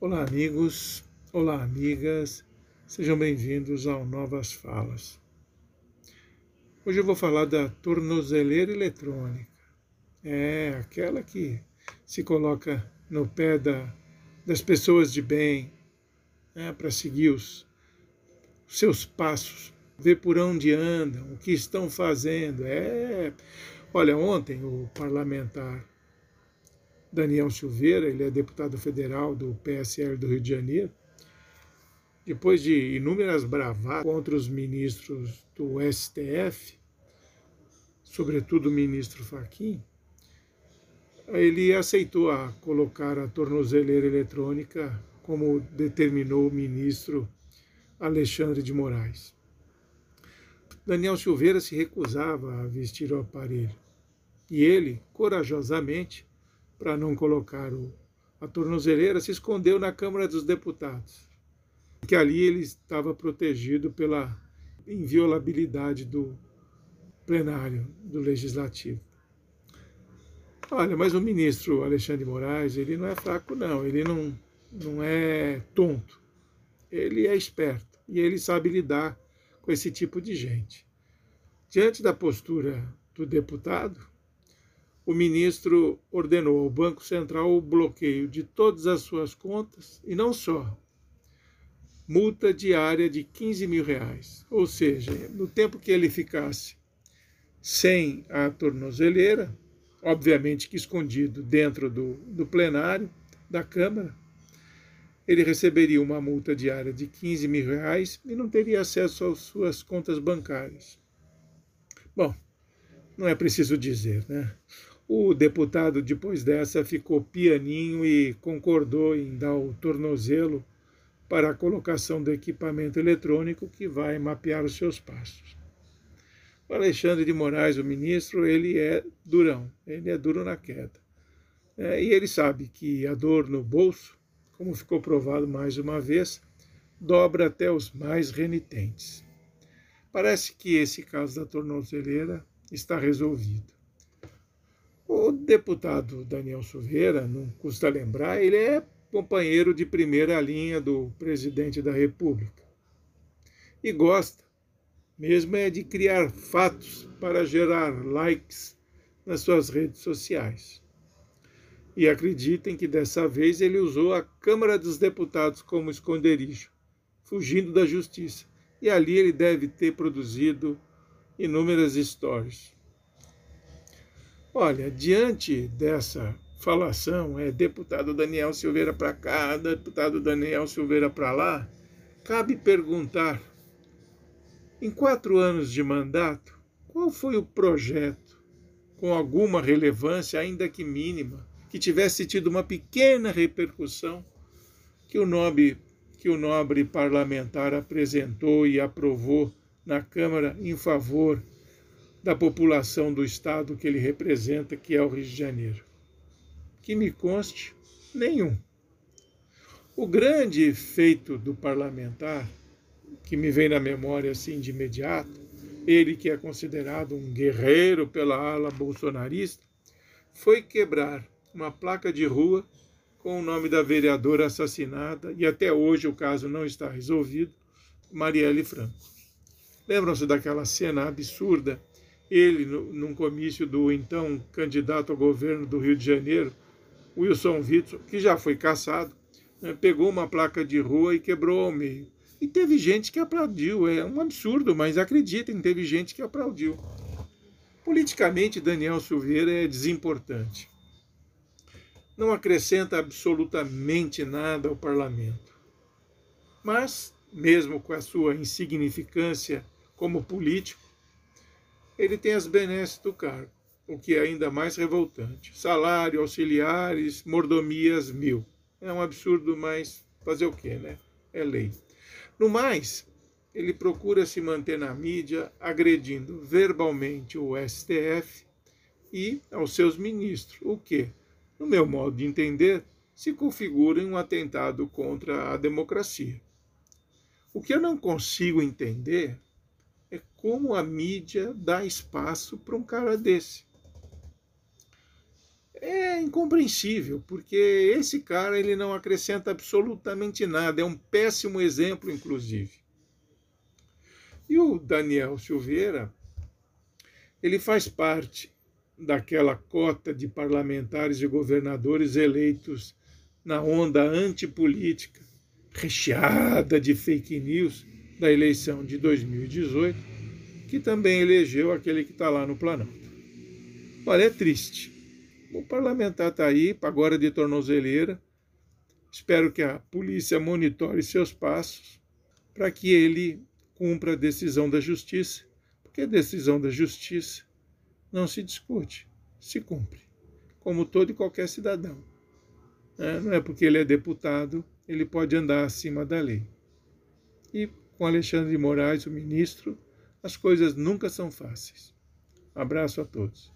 Olá, amigos, olá, amigas, sejam bem-vindos ao Novas Falas. Hoje eu vou falar da tornozeleira eletrônica. É aquela que se coloca no pé da, das pessoas de bem né, para seguir os, os seus passos, ver por onde andam, o que estão fazendo. É, olha, ontem o parlamentar Daniel Silveira, ele é deputado federal do PSL do Rio de Janeiro. Depois de inúmeras bravatas contra os ministros do STF, sobretudo o ministro Fachin, ele aceitou a colocar a tornozeleira eletrônica como determinou o ministro Alexandre de Moraes. Daniel Silveira se recusava a vestir o aparelho e ele, corajosamente, para não colocar o, a tornozeleira, se escondeu na Câmara dos Deputados, que ali ele estava protegido pela inviolabilidade do plenário do Legislativo. Olha, mas o ministro Alexandre de Moraes, ele não é fraco, não, ele não, não é tonto, ele é esperto e ele sabe lidar com esse tipo de gente. Diante da postura do deputado, o ministro ordenou ao Banco Central o bloqueio de todas as suas contas e não só, multa diária de 15 mil reais. Ou seja, no tempo que ele ficasse sem a tornozeleira, obviamente que escondido dentro do, do plenário da Câmara, ele receberia uma multa diária de 15 mil reais e não teria acesso às suas contas bancárias. Bom, não é preciso dizer, né? O deputado, depois dessa, ficou pianinho e concordou em dar o tornozelo para a colocação do equipamento eletrônico que vai mapear os seus passos. O Alexandre de Moraes, o ministro, ele é durão, ele é duro na queda. É, e ele sabe que a dor no bolso, como ficou provado mais uma vez, dobra até os mais renitentes. Parece que esse caso da tornozeleira está resolvido. O deputado Daniel Silveira, não custa lembrar, ele é companheiro de primeira linha do presidente da República. E gosta, mesmo é de criar fatos para gerar likes nas suas redes sociais. E acreditem que dessa vez ele usou a Câmara dos Deputados como esconderijo, fugindo da justiça. E ali ele deve ter produzido inúmeras histórias. Olha, diante dessa falação, é deputado Daniel Silveira para cá, deputado Daniel Silveira para lá, cabe perguntar: em quatro anos de mandato, qual foi o projeto com alguma relevância, ainda que mínima, que tivesse tido uma pequena repercussão que o nobre, que o nobre parlamentar apresentou e aprovou na Câmara em favor da população do estado que ele representa, que é o Rio de Janeiro. Que me conste, nenhum. O grande feito do parlamentar, que me vem na memória assim de imediato, ele que é considerado um guerreiro pela ala bolsonarista, foi quebrar uma placa de rua com o nome da vereadora assassinada, e até hoje o caso não está resolvido, Marielle Franco. Lembram-se daquela cena absurda ele, num comício do então candidato ao governo do Rio de Janeiro, Wilson Witson, que já foi caçado, né, pegou uma placa de rua e quebrou ao meio. E teve gente que aplaudiu. É um absurdo, mas acreditem, teve gente que aplaudiu. Politicamente, Daniel Silveira é desimportante. Não acrescenta absolutamente nada ao parlamento. Mas, mesmo com a sua insignificância como político, ele tem as benesses do cargo, o que é ainda mais revoltante. Salário, auxiliares, mordomias mil. É um absurdo, mas fazer o quê, né? É lei. No mais, ele procura se manter na mídia agredindo verbalmente o STF e aos seus ministros, o que, no meu modo de entender, se configura em um atentado contra a democracia. O que eu não consigo entender é como a mídia dá espaço para um cara desse. é incompreensível, porque esse cara ele não acrescenta absolutamente nada, é um péssimo exemplo, inclusive. E o Daniel Silveira, ele faz parte daquela cota de parlamentares e governadores eleitos na onda antipolítica, recheada de fake news da eleição de 2018, que também elegeu aquele que está lá no Planalto. Olha, é triste. O parlamentar está aí, agora de tornozeleira. Espero que a polícia monitore seus passos para que ele cumpra a decisão da justiça, porque a decisão da justiça não se discute, se cumpre, como todo e qualquer cidadão. É, não é porque ele é deputado, ele pode andar acima da lei. E com Alexandre de Moraes, o ministro, as coisas nunca são fáceis. Abraço a todos.